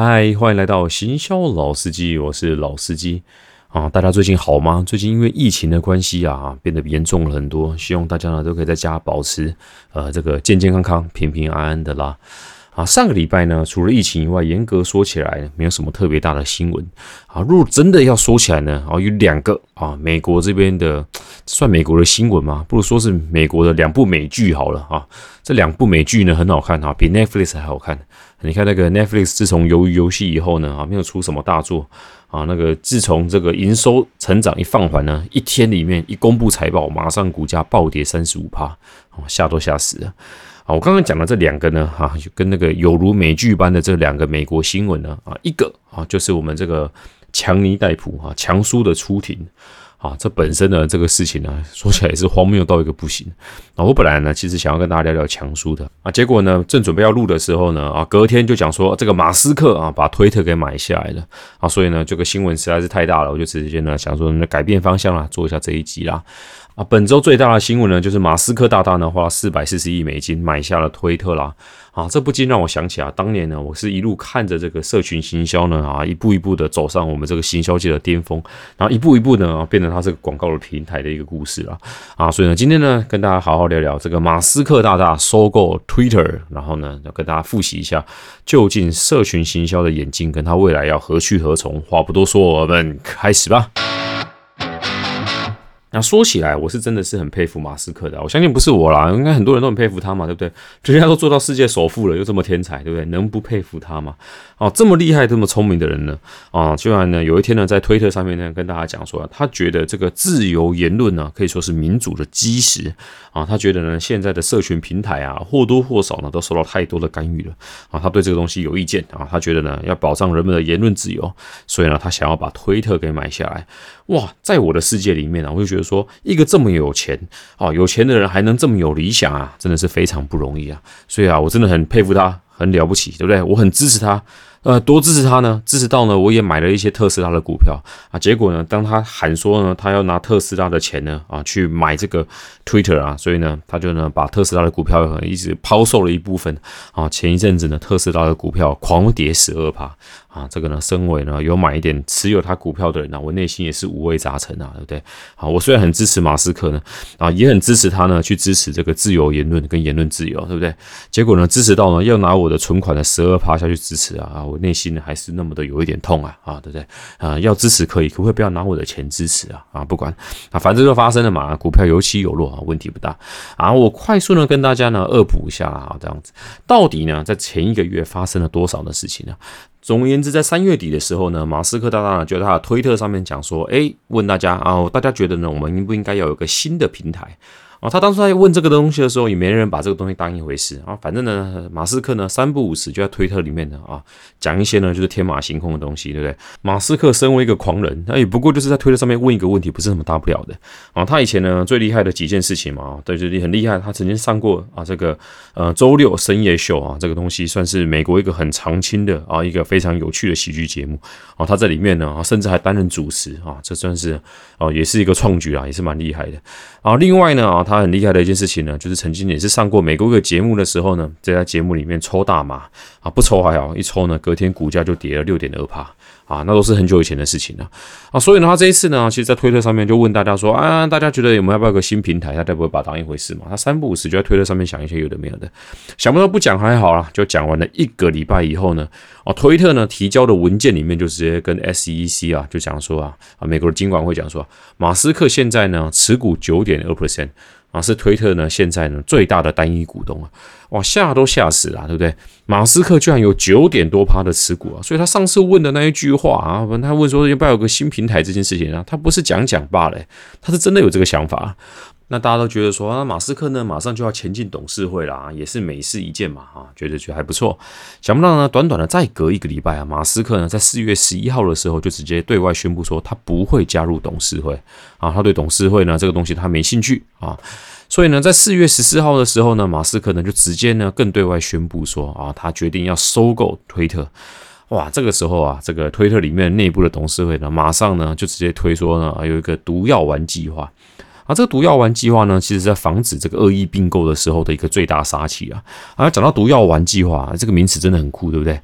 嗨，欢迎来到行销老司机，我是老司机啊。大家最近好吗？最近因为疫情的关系啊，变得严重了很多。希望大家呢都可以在家保持呃这个健健康康、平平安安的啦。啊，上个礼拜呢，除了疫情以外，严格说起来，没有什么特别大的新闻啊。如果真的要说起来呢，啊，有两个啊，美国这边的算美国的新闻吗？不如说是美国的两部美剧好了啊。这两部美剧呢很好看啊，比 Netflix 还好看。你看那个 Netflix 自从鱿鱼游戏以后呢，啊，没有出什么大作啊。那个自从这个营收成长一放缓呢，一天里面一公布财报，马上股价暴跌三十五趴，哦，吓都吓死了。啊，我刚刚讲的这两个呢，哈，跟那个有如美剧般的这两个美国新闻呢，啊，一个啊就是我们这个强尼戴普啊，强叔的出庭。啊，这本身呢，这个事情呢，说起来也是荒谬到一个不行。啊，我本来呢，其实想要跟大家聊聊强叔的啊，结果呢，正准备要录的时候呢，啊，隔天就讲说这个马斯克啊，把推特给买下来了。啊，所以呢，这个新闻实在是太大了，我就直接呢想说，那改变方向啦，做一下这一集啦。啊，本周最大的新闻呢，就是马斯克大大呢花四百四十亿美金买下了推特啦。啊，这不禁让我想起啊，当年呢，我是一路看着这个社群行销呢，啊，一步一步的走上我们这个行销界的巅峰，然后一步一步呢，变成它这个广告的平台的一个故事了。啊，所以呢，今天呢，跟大家好好聊聊这个马斯克大大收购 Twitter，然后呢，要跟大家复习一下，究竟社群行销的眼睛跟他未来要何去何从？话不多说，我们开始吧。那说起来，我是真的是很佩服马斯克的。我相信不是我啦，应该很多人都很佩服他嘛，对不对？人家都做到世界首富了，又这么天才，对不对？能不佩服他吗？哦，这么厉害、这么聪明的人呢？啊，居然呢，有一天呢，在推特上面呢，跟大家讲说，他觉得这个自由言论呢，可以说是民主的基石啊。他觉得呢，现在的社群平台啊，或多或少呢，都受到太多的干预了啊。他对这个东西有意见啊，他觉得呢，要保障人们的言论自由，所以呢，他想要把推特给买下来。哇，在我的世界里面呢，我就觉得说，一个这么有钱啊，有钱的人还能这么有理想啊，真的是非常不容易啊。所以啊，我真的很佩服他，很了不起，对不对？我很支持他。呃，多支持他呢？支持到呢，我也买了一些特斯拉的股票啊。结果呢，当他喊说呢，他要拿特斯拉的钱呢，啊，去买这个 Twitter 啊，所以呢，他就呢把特斯拉的股票一直抛售了一部分啊。前一阵子呢，特斯拉的股票狂跌十二趴啊。这个呢，身为呢有买一点持有他股票的人呢，我内心也是五味杂陈啊，对不对？好，我虽然很支持马斯克呢，啊，也很支持他呢去支持这个自由言论跟言论自由，对不对？结果呢，支持到呢要拿我的存款的十二趴下去支持啊。我内心呢还是那么的有一点痛啊啊，对不对啊？要支持可以，可不可以不要拿我的钱支持啊啊？不管啊，反正就发生了嘛。股票有起有落啊，问题不大啊。我快速呢跟大家呢恶补一下啊，这样子到底呢在前一个月发生了多少的事情呢？总而言之，在三月底的时候呢，马斯克大大呢就在他的推特上面讲说，哎，问大家啊，大家觉得呢，我们应不应该要有个新的平台？啊，他当初在问这个东西的时候，也没人把这个东西当一回事啊。反正呢，马斯克呢三不五时就在推特里面呢啊讲一些呢就是天马行空的东西，对不对？马斯克身为一个狂人，他也不过就是在推特上面问一个问题，不是什么大不了的啊。他以前呢最厉害的几件事情嘛，对，就是很厉害。他曾经上过啊这个呃周六深夜秀啊，这个东西算是美国一个很常青的啊一个非常有趣的喜剧节目啊。他在里面呢啊甚至还担任主持啊，这算是啊也是一个创举啊，也是蛮厉害的啊。另外呢啊。他很厉害的一件事情呢，就是曾经也是上过美国一个节目的时候呢，在他节目里面抽大麻啊，不抽还好，一抽呢，隔天股价就跌了六点二帕啊，那都是很久以前的事情了啊。所以呢，他这一次呢，其实，在推特上面就问大家说啊，大家觉得有没有要不要个新平台？他该不会把它当一回事嘛？他三不五时就在推特上面想一些有的没有的，想不到不讲还好啦，就讲完了一个礼拜以后呢，啊，推特呢提交的文件里面就直接跟 SEC 啊就讲说啊啊，美国的监管会讲说，马斯克现在呢持股九点二 percent。啊，是推特呢，现在呢最大的单一股东啊，哇，吓都吓死了，对不对？马斯克居然有九点多趴的持股啊，所以他上次问的那一句话啊，他问说要不要有个新平台这件事情啊，他不是讲讲罢了，他是真的有这个想法。那大家都觉得说啊，马斯克呢马上就要前进董事会了啊，也是美事一件嘛，啊，觉得觉得还不错。想不到呢，短短的再隔一个礼拜啊，马斯克呢在四月十一号的时候就直接对外宣布说，他不会加入董事会啊，他对董事会呢这个东西他没兴趣啊。所以呢，在四月十四号的时候呢，马斯克呢就直接呢更对外宣布说啊，他决定要收购推特。哇，这个时候啊，这个推特里面内部的董事会呢，马上呢就直接推说呢，有一个毒药丸计划。啊，这个毒药丸计划呢，其实在防止这个恶意并购的时候的一个最大杀器啊。啊，讲到毒药丸计划，这个名词真的很酷，对不对？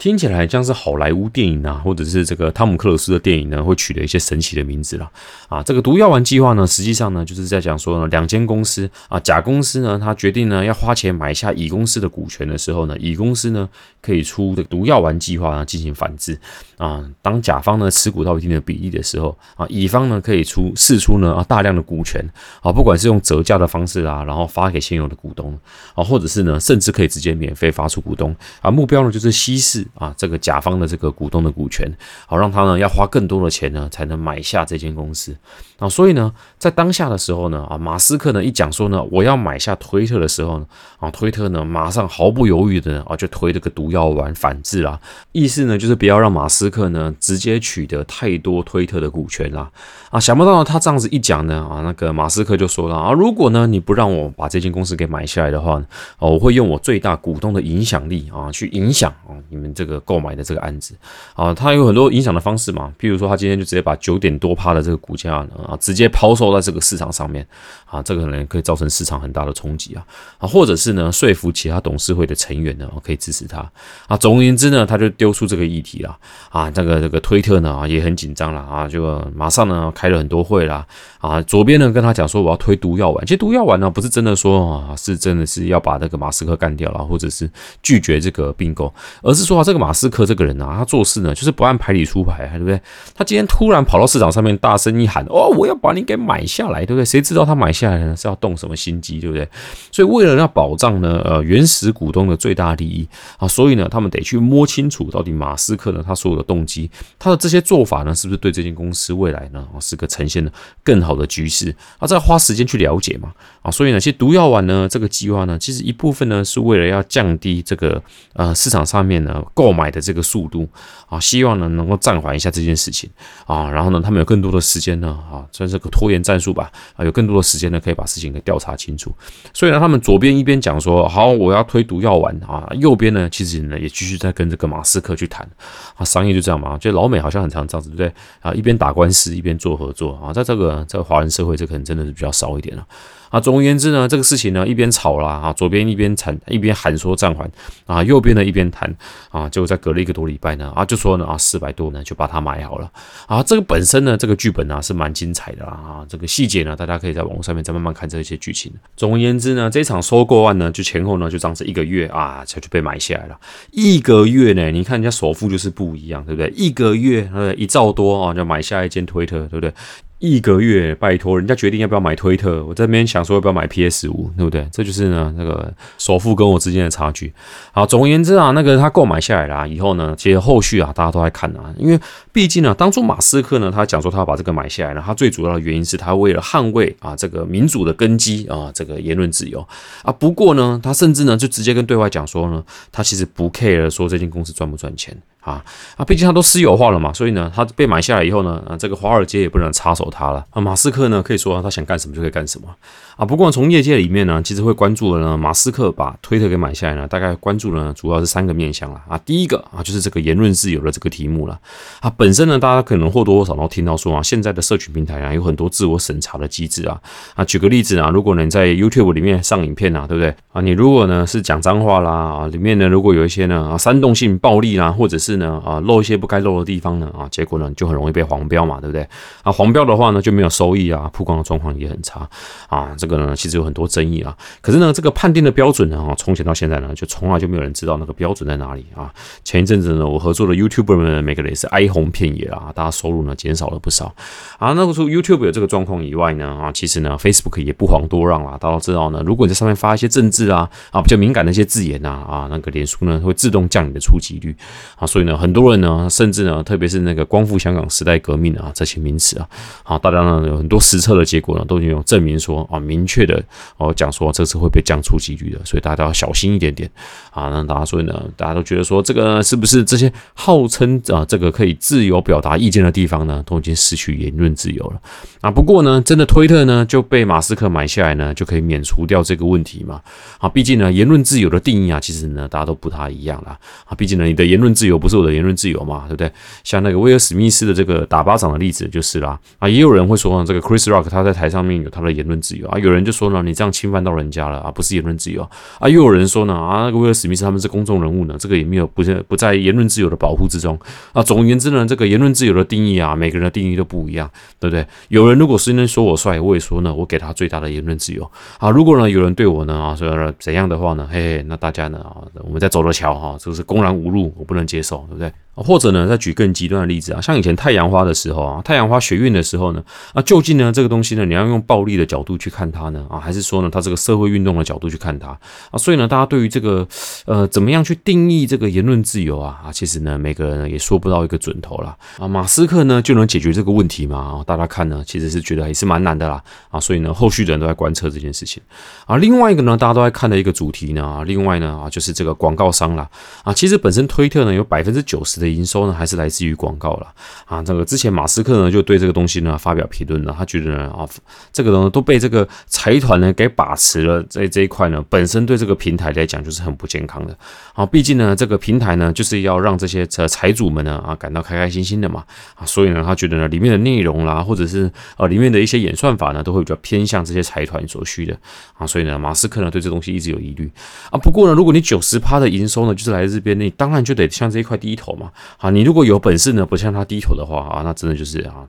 听起来像是好莱坞电影啊，或者是这个汤姆克鲁斯的电影呢，会取得一些神奇的名字了啊。这个毒药丸计划呢，实际上呢，就是在讲说呢，两间公司啊，甲公司呢，他决定呢要花钱买下乙公司的股权的时候呢，乙公司呢可以出这毒药丸计划呢进行反制啊。当甲方呢持股到一定的比例的时候啊，乙方呢可以出释出呢啊大量的股权啊，不管是用折价的方式啊，然后发给现有的股东啊，或者是呢，甚至可以直接免费发出股东啊，目标呢就是稀释。啊，这个甲方的这个股东的股权，好让他呢要花更多的钱呢才能买下这间公司啊，所以呢，在当下的时候呢，啊，马斯克呢一讲说呢我要买下推特的时候呢，啊，推特呢马上毫不犹豫的啊就推这个毒药丸反制啦，意思呢就是不要让马斯克呢直接取得太多推特的股权啦，啊，想不到他这样子一讲呢，啊，那个马斯克就说了啊，如果呢你不让我把这间公司给买下来的话，哦，我会用我最大股东的影响力啊去影响啊你们。这个购买的这个案子啊，它有很多影响的方式嘛。譬如说，他今天就直接把九点多趴的这个股价啊，直接抛售在这个市场上面啊，这个可能可以造成市场很大的冲击啊啊，或者是呢说服其他董事会的成员呢可以支持他啊。总而言之呢，他就丢出这个议题了啊。这个这个推特呢啊也很紧张了啊，就马上呢开了很多会啦啊。左边呢跟他讲说我要推毒药丸，其实毒药丸呢不是真的说啊是真的是要把这个马斯克干掉了，或者是拒绝这个并购，而是说。这这个马斯克这个人啊，他做事呢就是不按牌理出牌，对不对？他今天突然跑到市场上面大声一喊：“哦，我要把你给买下来，对不对？”谁知道他买下来呢是要动什么心机，对不对？所以为了要保障呢，呃，原始股东的最大利益啊，所以呢，他们得去摸清楚到底马斯克呢他所有的动机，他的这些做法呢，是不是对这间公司未来呢是个呈现的更好的局势啊？再花时间去了解嘛啊？所以呢，其实毒药丸呢这个计划呢，其实一部分呢是为了要降低这个呃市场上面呢。购买的这个速度啊，希望呢能够暂缓一下这件事情啊，然后呢，他们有更多的时间呢啊，算是个拖延战术吧啊，有更多的时间呢可以把事情给调查清楚。所以呢，他们左边一边讲说好，我要推毒药丸啊，右边呢其实呢也继续在跟这个马斯克去谈啊，商业就这样嘛，就老美好像很常这样子，对不对啊？一边打官司一边做合作啊，在这个在华人社会，这可能真的是比较少一点了。啊总而言之呢，这个事情呢，一边吵啦，啊，左边一边谈，一边喊说暂缓，啊，右边呢一边谈，啊，就在隔了一个多礼拜呢，啊，就说呢，啊，四百多呢就把它买好了，啊，这个本身呢，这个剧本呢是蛮精彩的，啊，这个细节呢，大家可以在网络上面再慢慢看这些剧情。总而言之呢，这场收购案呢，就前后呢就这样子一个月啊，就就被买下来了。一个月呢，你看人家首富就是不一样，对不对？一个月呃一兆多啊，就买下一间推特，对不对？一个月，拜托人家决定要不要买推特，我这边想说要不要买 PS 五，对不对？这就是呢那个首富跟我之间的差距。好，总而言之啊，那个他购买下来了以后呢，其实后续啊大家都在看啊，因为毕竟呢，当初马斯克呢他讲说他要把这个买下来呢，他最主要的原因是他为了捍卫啊这个民主的根基啊这个言论自由啊。不过呢，他甚至呢就直接跟对外讲说呢，他其实不 care 说这间公司赚不赚钱。啊啊！毕竟他都私有化了嘛，所以呢，他被买下来以后呢，啊，这个华尔街也不能插手他了。啊，马斯克呢，可以说他想干什么就可以干什么。啊，不过从业界里面呢，其实会关注的呢，马斯克把推特给买下来呢，大概关注的呢，主要是三个面向了。啊，第一个啊，就是这个言论自由的这个题目了。啊，本身呢，大家可能或多或少都听到说啊，现在的社群平台啊，有很多自我审查的机制啊。啊，举个例子啊，如果你在 YouTube 里面上影片啊，对不对？啊，你如果呢是讲脏话啦，啊，里面呢如果有一些呢啊煽动性暴力啦，或者是是呢啊漏一些不该漏的地方呢啊，结果呢就很容易被黄标嘛，对不对？啊黄标的话呢就没有收益啊，曝光的状况也很差啊。这个呢其实有很多争议啊。可是呢这个判定的标准呢啊，从前到现在呢就从来就没有人知道那个标准在哪里啊。前一阵子呢我合作的 YouTuber 们每个人也是哀鸿遍野啊，大家收入呢减少了不少啊。那个时候 YouTube 有这个状况以外呢啊，其实呢 Facebook 也不遑多让啊。大家都知道呢，如果你在上面发一些政治啊啊比较敏感的一些字眼呐啊，那个脸书呢会自动降你的触及率啊，所以。所以呢，很多人呢，甚至呢，特别是那个光复香港时代革命啊，这些名词啊，好，大家呢有很多实测的结果呢，都已经有证明说啊，明确的哦讲说这次会被降出几率的，所以大家要小心一点点啊。那大家所以呢，大家都觉得说这个是不是这些号称啊这个可以自由表达意见的地方呢，都已经失去言论自由了啊？不过呢，真的推特呢就被马斯克买下来呢，就可以免除掉这个问题嘛？啊，毕竟呢，言论自由的定义啊，其实呢大家都不太一样啦啊。毕竟呢，你的言论自由不是我的言论自由嘛，对不对？像那个威尔史密斯的这个打巴掌的例子就是啦，啊，也有人会说呢，这个 Chris Rock 他在台上面有他的言论自由啊，有人就说呢，你这样侵犯到人家了啊，不是言论自由啊，又有人说呢，啊，那个威尔史密斯他们是公众人物呢，这个也没有不是不在言论自由的保护之中啊。总而言之呢，这个言论自由的定义啊，每个人的定义都不一样，对不对？有人如果是能说我帅，我也说呢，我给他最大的言论自由啊。如果呢有人对我呢啊说怎样的话呢，嘿嘿，那大家呢啊，我们在走着瞧哈，这个是公然侮辱，我不能接受，对不对？或者呢，再举更极端的例子啊，像以前太阳花的时候啊，太阳花学运的时候呢，啊，究竟呢这个东西呢，你要用暴力的角度去看它呢，啊，还是说呢，它这个社会运动的角度去看它啊？所以呢，大家对于这个呃，怎么样去定义这个言论自由啊？啊，其实呢，每个人也说不到一个准头了啊。马斯克呢就能解决这个问题吗？大家看呢，其实是觉得也是蛮难的啦啊。所以呢，后续的人都在观测这件事情啊。另外一个呢，大家都在看的一个主题呢，啊，另外呢啊，就是这个广告商啦啊。其实本身推特呢有百分之九十的营收呢还是来。自于广告了啊，这个之前马斯克呢就对这个东西呢发表评论了，他觉得呢啊，这个呢都被这个财团呢给把持了，在这一块呢本身对这个平台来讲就是很不健康的啊，毕竟呢这个平台呢就是要让这些财财主们呢啊感到开开心心的嘛啊，所以呢他觉得呢里面的内容啦，或者是呃里面的一些演算法呢都会比较偏向这些财团所需的啊，所以呢马斯克呢对这东西一直有疑虑啊。不过呢如果你九十趴的营收呢就是来自这边，你当然就得向这一块低头嘛好，你如果有本事呢，不向他低头的话啊，那真的就是啊，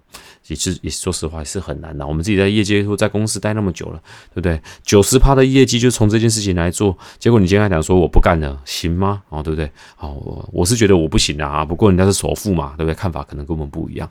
也是也说实话也是很难的。我们自己在业界或在公司待那么久了，对不对？九十趴的业绩就从这件事情来做，结果你今天讲说我不干了，行吗？哦，对不对？好，我我是觉得我不行的啊，不过人家是首富嘛，对不对？看法可能跟我们不一样。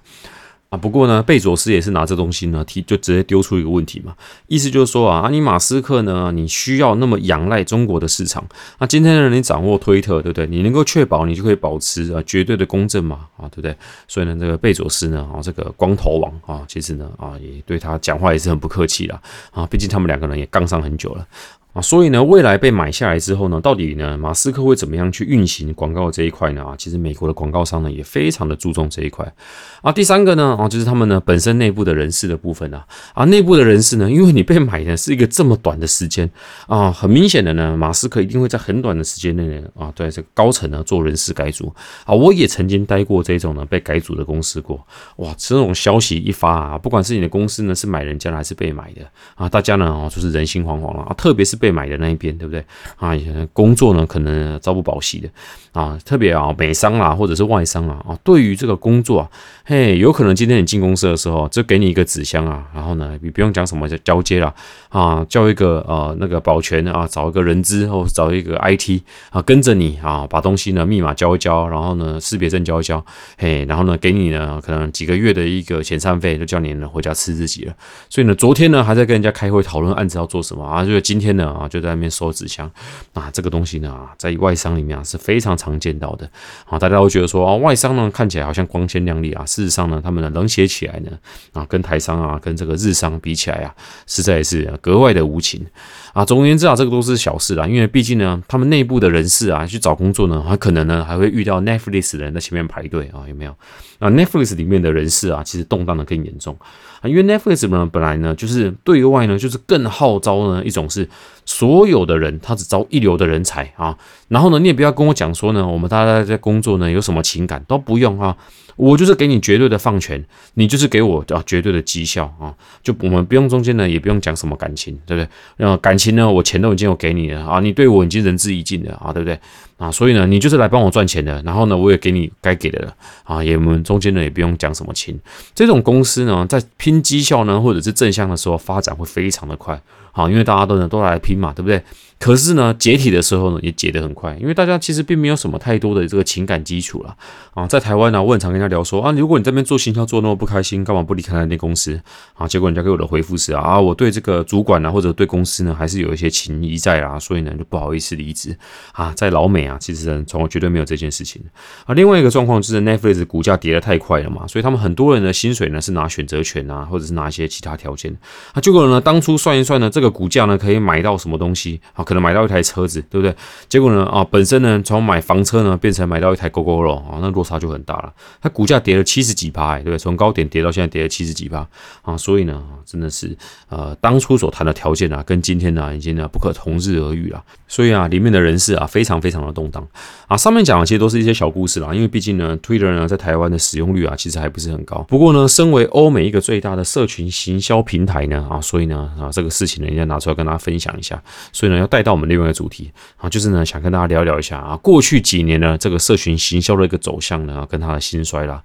啊，不过呢，贝佐斯也是拿这东西呢提，就直接丢出一个问题嘛，意思就是说啊，你马斯克呢，你需要那么仰赖中国的市场？那今天呢，你掌握推特，对不对？你能够确保你就可以保持啊绝对的公正嘛？啊，对不对？所以呢，这个贝佐斯呢，啊，这个光头王啊，其实呢，啊，也对他讲话也是很不客气啦。啊，毕竟他们两个人也杠上很久了。啊，所以呢，未来被买下来之后呢，到底呢，马斯克会怎么样去运行广告这一块呢？啊，其实美国的广告商呢也非常的注重这一块。啊，第三个呢，啊，就是他们呢本身内部的人事的部分啊，啊，内部的人事呢，因为你被买的是一个这么短的时间啊，很明显的呢，马斯克一定会在很短的时间内呢，啊，在这个高层呢做人事改组啊，我也曾经待过这种呢被改组的公司过，哇，这种消息一发啊，不管是你的公司呢是买人家的还是被买的啊，大家呢哦就是人心惶惶了啊，特别是。被买的那一边，对不对啊？工作呢，可能朝不保夕的啊。特别啊，美商啦，或者是外商啊，啊，对于这个工作啊，嘿，有可能今天你进公司的时候，就给你一个纸箱啊，然后呢，你不用讲什么交接了啊，叫一个呃那个保全啊，找一个人资或找一个 IT 啊，跟着你啊，把东西呢密码交一交，然后呢识别证交一交，嘿，然后呢给你呢可能几个月的一个遣散费，就叫你呢回家吃自己了。所以呢，昨天呢还在跟人家开会讨论案子要做什么啊，就是今天呢。啊，就在那边收纸箱啊，这个东西呢，在外商里面啊是非常常见到的啊。大家都觉得说啊，外商呢看起来好像光鲜亮丽啊，事实上呢，他们呢冷血起来呢啊，跟台商啊，跟这个日商比起来啊，实在是格外的无情啊。总而言之啊，这个都是小事啦，因为毕竟呢，他们内部的人士啊去找工作呢，还可能呢还会遇到 Netflix 的人在前面排队啊，有没有？啊，Netflix 里面的人士啊，其实动荡的更严重啊，因为 Netflix 呢本来呢就是对外呢就是更号召呢一种是。所有的人，他只招一流的人才啊。然后呢，你也不要跟我讲说呢，我们大家在工作呢有什么情感都不用啊。我就是给你绝对的放权，你就是给我啊绝对的绩效啊。就我们不用中间呢，也不用讲什么感情，对不对？那感情呢，我钱都已经有给你了啊，你对我已经仁至义尽了啊，对不对？啊，所以呢，你就是来帮我赚钱的。然后呢，我也给你该给的了啊。也我们中间呢也不用讲什么情。这种公司呢，在拼绩效呢，或者是正向的时候，发展会非常的快。好，因为大家都能都来拼嘛，对不对？可是呢，解体的时候呢，也解得很快，因为大家其实并没有什么太多的这个情感基础了啊。在台湾呢，我很常跟他聊说啊，如果你这边做行销做那么不开心，干嘛不离开那公司啊？结果人家给我的回复是啊，我对这个主管呢，或者对公司呢，还是有一些情谊在啊，所以呢，就不好意思离职啊。在老美啊，其实呢从绝对没有这件事情啊。另外一个状况就是 Netflix 股价跌得太快了嘛，所以他们很多人的薪水呢是拿选择权啊，或者是拿一些其他条件啊。结果呢，当初算一算呢，这个股价呢可以买到什么东西啊？可能买到一台车子，对不对？结果呢，啊，本身呢，从买房车呢，变成买到一台 GO GO 肉啊，那落差就很大了。它股价跌了七十几趴，对不对？从高点跌到现在跌了七十几趴啊，所以呢，真的是呃，当初所谈的条件啊，跟今天呢，已经呢不可同日而语了。所以啊，里面的人事啊，非常非常的动荡啊。上面讲的其实都是一些小故事啦，因为毕竟呢，Twitter 呢在台湾的使用率啊，其实还不是很高。不过呢，身为欧美一个最大的社群行销平台呢，啊，所以呢，啊，这个事情呢，要拿出来跟大家分享一下。所以呢，要带到我们另外一个主题啊，就是呢，想跟大家聊聊一下啊，过去几年呢，这个社群行销的一个走向呢，跟它的兴衰啦。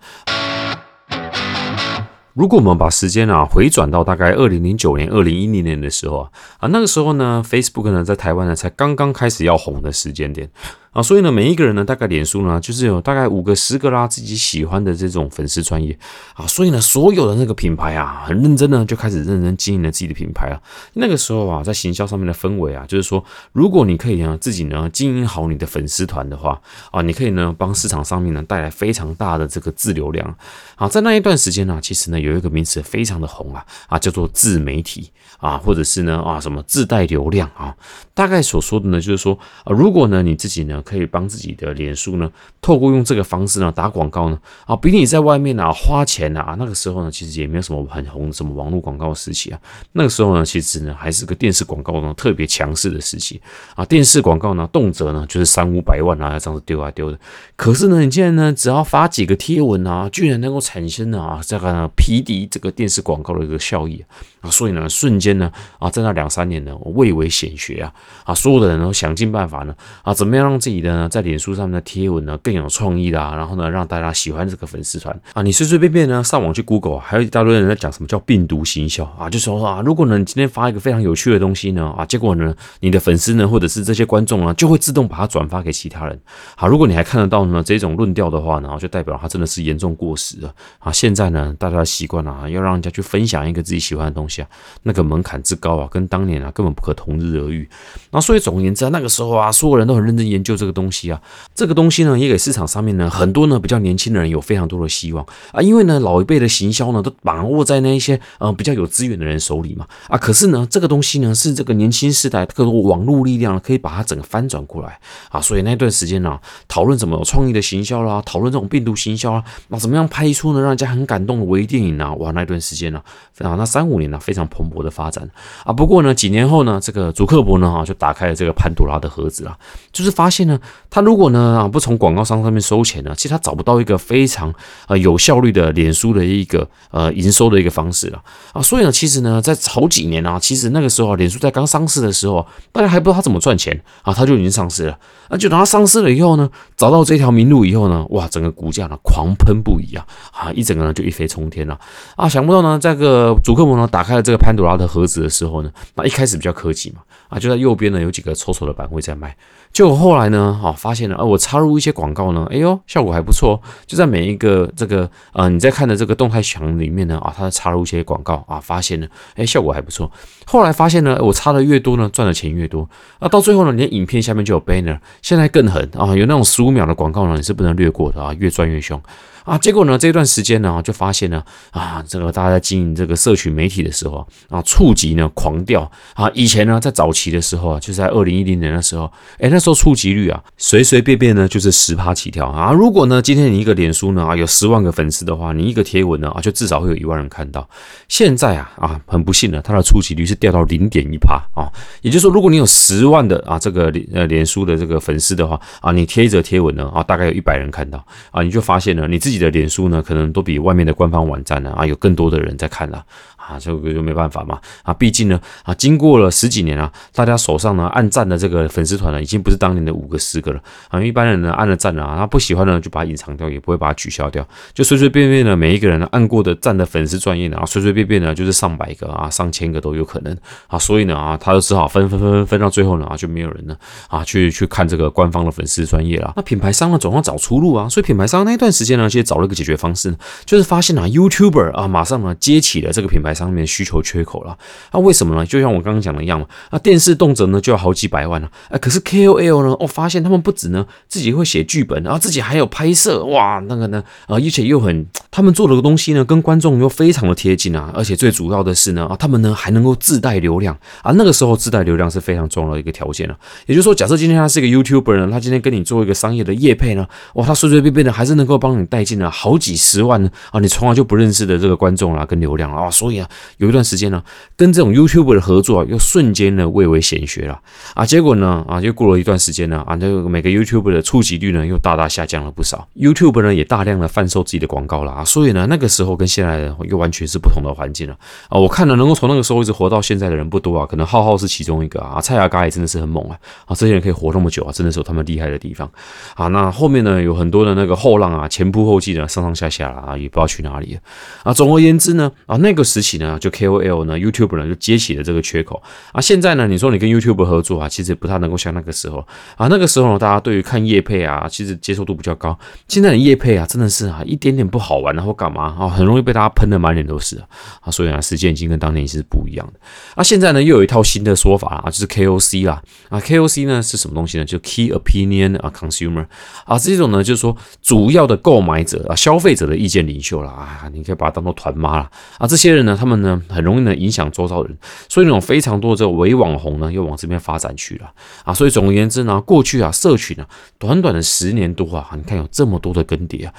如果我们把时间啊回转到大概二零零九年、二零一零年的时候啊，啊那个时候呢，Facebook 呢在台湾呢才刚刚开始要红的时间点。啊，所以呢，每一个人呢，大概脸书呢，就是有大概五个、十个啦，自己喜欢的这种粉丝专业啊。所以呢，所有的那个品牌啊，很认真呢，就开始认真经营了自己的品牌啊。那个时候啊，在行销上面的氛围啊，就是说，如果你可以呢，自己呢经营好你的粉丝团的话啊，你可以呢帮市场上面呢带来非常大的这个自流量啊。在那一段时间呢，其实呢有一个名词非常的红啊啊，叫做自媒体啊，或者是呢啊什么自带流量啊。大概所说的呢，就是说啊，如果呢你自己呢。可以帮自己的脸书呢，透过用这个方式呢打广告呢，啊，比你在外面啊花钱啊，那个时候呢，其实也没有什么很红什么网络广告时期啊，那个时候呢，其实呢还是个电视广告呢特别强势的时期。啊，电视广告呢动辄呢就是三五百万啊这样子丢啊丢的，可是呢，你现在呢只要发几个贴文啊，居然能够产生啊这个呢匹敌这个电视广告的一个效益啊，所以呢瞬间呢啊在那两三年呢我蔚为显学啊。啊，所有的人都想尽办法呢啊怎么样让自己你的呢，在脸书上面的贴文呢更有创意啦，然后呢，让大家喜欢这个粉丝团啊。你随随便便呢上网去 Google，还有一大堆人在讲什么叫病毒行销啊，就说啊，如果呢你今天发一个非常有趣的东西呢啊，结果呢你的粉丝呢或者是这些观众呢就会自动把它转发给其他人。好，如果你还看得到呢这种论调的话呢，就代表它真的是严重过时了啊。现在呢大家习惯了啊，要让人家去分享一个自己喜欢的东西啊，那个门槛之高啊，跟当年啊根本不可同日而语。那所以总而言之啊，那个时候啊，所有人都很认真研究这。这个东西啊，这个东西呢，也给市场上面呢很多呢比较年轻的人有非常多的希望。啊，因为呢老一辈的行销呢都把握在那一些呃比较有资源的人手里嘛啊，可是呢这个东西呢是这个年轻时代各种网络力量可以把它整个翻转过来。啊，所以那段时间呢讨论怎么有创意的行销啦，讨论这种病毒行销啊，那怎么样拍出呢让人家很感动的微电影啊，哇那段时间呢啊那三五年呢非常蓬勃的发展。啊，不过呢几年后呢这个主克伯呢啊就打开了这个潘多拉的盒子啊，就是发现呢。他如果呢啊不从广告商上面收钱呢，其实他找不到一个非常呃有效率的脸书的一个呃营收的一个方式了啊，所以呢，其实呢，在好几年啊，其实那个时候啊，脸书在刚上市的时候，大家还不知道他怎么赚钱啊，他就已经上市了。那就等他上市了以后呢，找到这条明路以后呢，哇，整个股价呢狂喷不已啊啊，一整个呢就一飞冲天了啊！想不到呢，这个主客蒙呢打开了这个潘多拉的盒子的时候呢，那一开始比较科技嘛啊，就在右边呢有几个丑丑的板位在卖。结果后来呢，啊，发现了，呃，我插入一些广告呢，哎呦，效果还不错。就在每一个这个，呃，你在看的这个动态墙里面呢，啊，它插入一些广告，啊，发现了，哎，效果还不错。后来发现呢，我插的越多呢，赚的钱越多。啊，到最后呢，你的影片下面就有 banner，现在更狠啊，有那种十五秒的广告呢，你是不能略过的啊，越赚越凶。啊，结果呢？这段时间呢，就发现呢，啊，这个大家在经营这个社群媒体的时候啊，触及呢狂掉啊。以前呢，在早期的时候啊，就在二零一零年的时候，哎，那时候触及率啊，随随便便呢就是十趴起跳啊。如果呢，今天你一个脸书呢啊有十万个粉丝的话，你一个贴文呢啊就至少会有一万人看到。现在啊啊，很不幸的，它的触及率是掉到零点一趴啊。也就是说，如果你有十万的啊这个呃脸书的这个粉丝的话啊，你贴一则贴文呢啊，大概有一百人看到啊，你就发现了你自己。己的脸书呢，可能都比外面的官方网站呢啊有更多的人在看了。啊这个就没办法嘛！啊，毕竟呢，啊，经过了十几年啊，大家手上呢按赞的这个粉丝团呢，已经不是当年的五个十个了啊。一般人呢按了赞啊，他不喜欢呢就把它隐藏掉，也不会把它取消掉，就随随便便的每一个人按过的赞的粉丝专业呢，啊，随随便便呢就是上百个啊，上千个都有可能啊。所以呢啊，他就只好分分分分分到最后呢啊，就没有人呢啊去去看这个官方的粉丝专业了。那品牌商呢总要找出路啊，所以品牌商那一段时间呢，其实找了个解决方式，就是发现啊，YouTuber 啊马上呢接起了这个品牌。上面需求缺口了，那为什么呢？就像我刚刚讲的一样嘛，啊，电视动辄呢就要好几百万了，啊，可是 KOL 呢，我发现他们不止呢自己会写剧本，然后自己还有拍摄，哇，那个呢，啊，而且又很，他们做的东西呢跟观众又非常的贴近啊，而且最主要的是呢，啊，他们呢还能够自带流量。啊，那个时候自带流量是非常重要的一个条件了。也就是说，假设今天他是一个 YouTuber 呢，他今天跟你做一个商业的业配呢，哇，他随随便便的还是能够帮你带进了好几十万呢啊，你从来就不认识的这个观众啦跟流量啊，所以啊有一段时间呢，跟这种 YouTube 的合作啊，又瞬间呢蔚为显学了啊。结果呢啊，又过了一段时间呢啊，这个每个 YouTube 的触及率呢又大大下降了不少。YouTube 呢也大量的贩售自己的广告了啊，所以呢那个时候跟现在又完全是不同的环境了啊。我看了能够从那个时候一直活到现在的人不多啊，可能浩浩是其中一个啊。蔡雅嘎也真的是很猛啊啊，这些人可以活那么久啊，真的是有他们厉害的地方啊。那后面呢有很多的那个后浪啊，前仆后继的上上下下啊，也不知道去哪里了啊。总而言之呢啊，那个时期呢就 KOL 呢 YouTube 呢就接起了这个缺口啊。现在呢你说你跟 YouTube 合作啊，其实不太能够像那个时候啊。那个时候呢大家对于看叶配啊，其实接受度比较高。现在的叶配啊真的是啊一点点不好玩，然后干嘛啊，很容易被大家喷的满脸都是啊。所以啊时间已经跟当年是不一样的啊。现在呢又有一套新的说法啊，就是 KOC 啦啊。KOC 呢是什么东西呢？就 Key Opinion 啊 Consumer 啊这种呢就是说主要的购买者啊消费者的意见领袖了啊，你可以把它当做团妈了啊。这些人呢他他们呢很容易呢影响周遭人，所以那种非常多的这个伪网红呢又往这边发展去了啊。所以总而言之呢，过去啊社群啊短短的十年多啊，你看有这么多的更迭啊。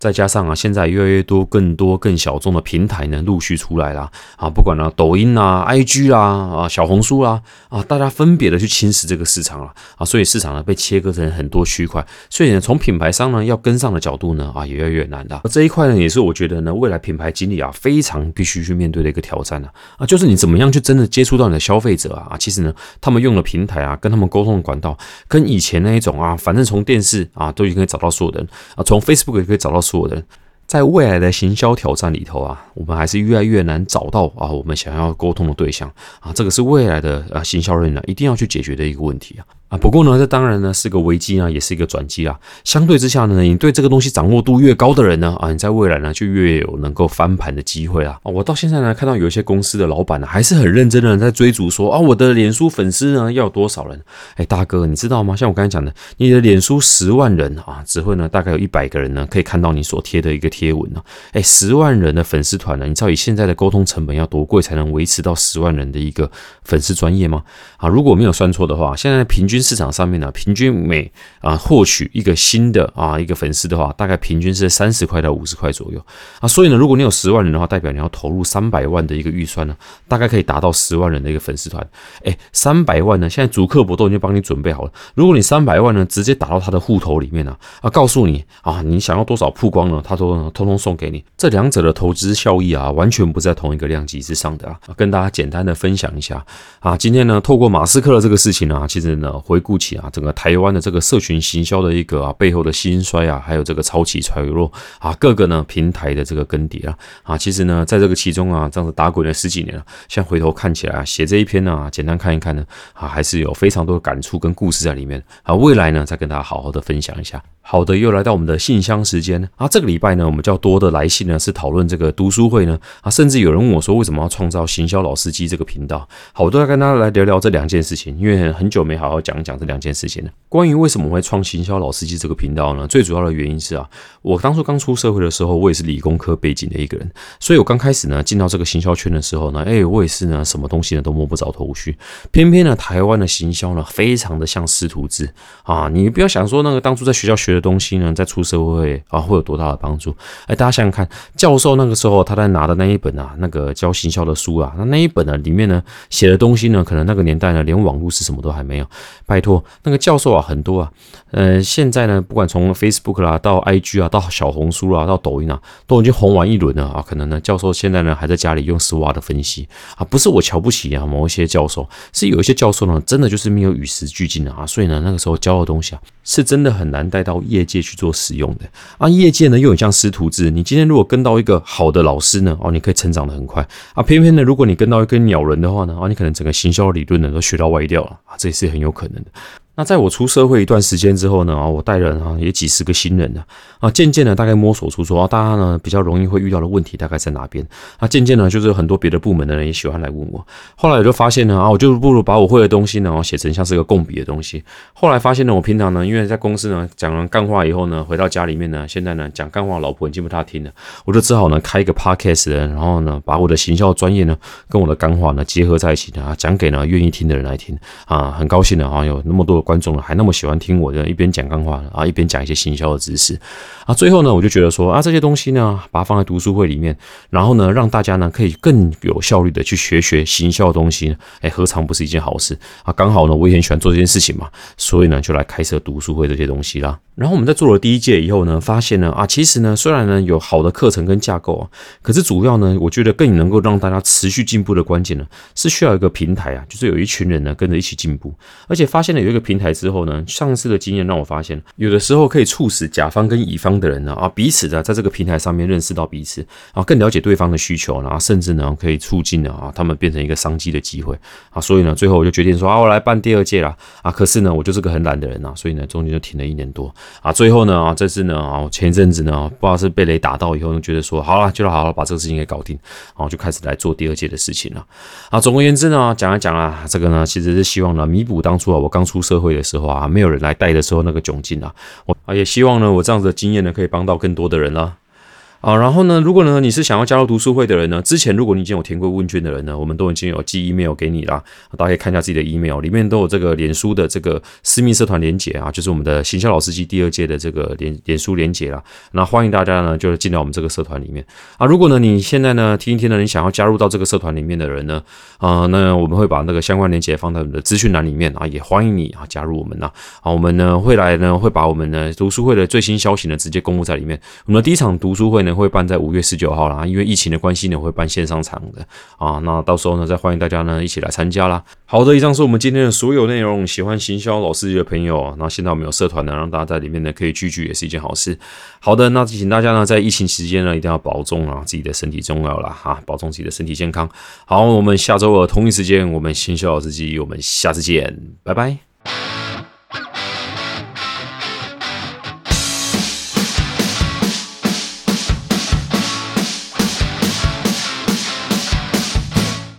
再加上啊，现在越来越多、更多、更小众的平台呢，陆续出来了啊，不管呢抖音啊、IG 啦啊、小红书啦啊，大家分别的去侵蚀这个市场了啊，所以市场呢被切割成很多区块，所以呢从品牌商呢要跟上的角度呢啊也越来越难的。这一块呢也是我觉得呢未来品牌经理啊非常必须去面对的一个挑战呢啊，就是你怎么样去真的接触到你的消费者啊啊，其实呢他们用的平台啊，跟他们沟通的管道，跟以前那一种啊，反正从电视啊都已经可以找到所有人啊，从 Facebook 也可以找到所有人。在未来的行销挑战里头啊，我们还是越来越难找到啊我们想要沟通的对象啊，这个是未来的啊行销人员一定要去解决的一个问题啊。啊，不过呢，这当然呢是个危机啊，也是一个转机啊。相对之下呢，你对这个东西掌握度越高的人呢，啊，你在未来呢就越有能够翻盘的机会啊。我到现在呢看到有一些公司的老板呢还是很认真的在追逐说啊，我的脸书粉丝呢要多少人？哎，大哥，你知道吗？像我刚才讲的，你的脸书十万人啊，只会呢大概有一百个人呢可以看到你所贴的一个贴文呢。哎，十万人的粉丝团呢，你知道以现在的沟通成本要多贵才能维持到十万人的一个粉丝专业吗？啊，如果没有算错的话，现在平均市场上面呢。平均每啊获取一个新的啊一个粉丝的话，大概平均是三十块到五十块左右啊。所以呢，如果你有十万人的话，代表你要投入三百万的一个预算呢，大概可以达到十万人的一个粉丝团。哎，三百万呢，现在主客博都已经帮你准备好了。如果你三百万呢，直接打到他的户头里面呢，啊，告诉你啊，你想要多少曝光呢，他都通通送给你。这两者的投资效益啊，完全不在同一个量级之上的啊。跟大家简单的分享一下啊，今天呢，透过马斯克的这个事情呢，其实呢，回顾起啊，整个。台湾的这个社群行销的一个啊背后的兴衰啊，还有这个潮起潮落啊，各个呢平台的这个更迭啊啊，其实呢，在这个其中啊，这样子打滚了十几年了，现在回头看起来啊，写这一篇呢，简单看一看呢啊，还是有非常多的感触跟故事在里面啊。未来呢，再跟大家好好的分享一下。好的，又来到我们的信箱时间啊。这个礼拜呢，我们较多的来信呢是讨论这个读书会呢啊，甚至有人问我说，为什么要创造行销老司机这个频道？好，我都要跟大家来聊聊这两件事情，因为很久没好好讲讲这两件事情呢。关于为什么会创行销老司机这个频道呢？最主要的原因是啊，我当初刚出社会的时候，我也是理工科背景的一个人，所以我刚开始呢进到这个行销圈的时候呢，哎，我也是呢什么东西呢都摸不着头绪。偏偏呢台湾的行销呢非常的像师徒制啊，你不要想说那个当初在学校学的东西呢，在出社会啊会有多大的帮助？哎，大家想想看，教授那个时候他在拿的那一本啊，那个教行销的书啊，那那一本呢里面呢写的东西呢，可能那个年代呢连网络是什么都还没有。拜托，那个教授啊很多啊。呃，现在呢，不管从 Facebook 啦，到 IG 啊，到小红书啦，到抖音啊，都已经红完一轮了啊。可能呢，教授现在呢还在家里用 SWOT 分析啊。不是我瞧不起啊某一些教授，是有一些教授呢，真的就是没有与时俱进的啊。所以呢，那个时候教的东西啊，是真的很难带到业界去做使用的啊。业界呢又很像师徒制，你今天如果跟到一个好的老师呢，哦，你可以成长的很快啊。偏偏呢，如果你跟到一个鸟人的话呢，啊，你可能整个行销理论呢都学到歪掉了啊。这也是很有可能的。那在我出社会一段时间之后呢，啊，我带人啊也几十个新人呢，啊，渐渐的大概摸索出说，啊，大家呢比较容易会遇到的问题大概在哪边？啊，渐渐呢就是很多别的部门的人也喜欢来问我。后来我就发现呢，啊，我就不如把我会的东西呢，写成像是个共笔的东西。后来发现呢，我平常呢，因为在公司呢讲完干话以后呢，回到家里面呢，现在呢讲干话，老婆已经不大听了，我就只好呢开一个 podcast，然后呢把我的行销专业呢跟我的干话呢结合在一起呢，讲给呢愿意听的人来听。啊，很高兴的啊，有那么多观众还那么喜欢听我的一边讲干话啊，一边讲一些行销的知识啊。最后呢，我就觉得说啊，这些东西呢，把它放在读书会里面，然后呢，让大家呢可以更有效率的去学学行销的东西，哎，何尝不是一件好事啊？刚好呢，我也很喜欢做这件事情嘛，所以呢，就来开设读书会这些东西啦。然后我们在做了第一届以后呢，发现呢啊，其实呢，虽然呢有好的课程跟架构啊，可是主要呢，我觉得更能够让大家持续进步的关键呢，是需要一个平台啊，就是有一群人呢跟着一起进步。而且发现了有一个平台之后呢，上次的经验让我发现，有的时候可以促使甲方跟乙方的人呢啊彼此的在这个平台上面认识到彼此啊，更了解对方的需求，然后甚至呢可以促进呢啊他们变成一个商机的机会啊。所以呢，最后我就决定说啊，我来办第二届啦啊。可是呢，我就是个很懒的人啊，所以呢中间就停了一年多。啊，最后呢啊，这次呢啊，前一阵子呢，不知道是被雷打到以后呢，觉得说好了，就好好把这个事情给搞定，然后就开始来做第二届的事情了。啊，总而言之呢，讲一讲啊，这个呢，其实是希望呢，弥补当初啊，我刚出社会的时候啊，没有人来带的时候那个窘境啊，我啊也希望呢，我这样子的经验呢，可以帮到更多的人了。啊然后呢，如果呢你是想要加入读书会的人呢，之前如果你已经有填过问卷的人呢，我们都已经有寄 email 给你啦，大家可以看一下自己的 email，里面都有这个脸书的这个私密社团连结啊，就是我们的行销老司机第二届的这个脸脸书连结啦。那欢迎大家呢，就是进到我们这个社团里面啊。如果呢你现在呢听一听呢，你想要加入到这个社团里面的人呢，啊，那我们会把那个相关连结放在我们的资讯栏里面啊，也欢迎你啊加入我们呐。啊，我们呢会来呢会把我们呢读书会的最新消息呢直接公布在里面。我们的第一场读书会呢会办在五月。十九号啦，因为疫情的关系呢，会办线上场的啊。那到时候呢，再欢迎大家呢一起来参加啦。好的，以上是我们今天的所有内容。喜欢行销老司机的朋友，那现在我们有社团呢，让大家在里面呢可以聚聚，也是一件好事。好的，那请大家呢在疫情期间呢一定要保重啊，自己的身体重要了哈，保重自己的身体健康。好，我们下周的同一时间，我们行销老司机，我们下次见，拜拜。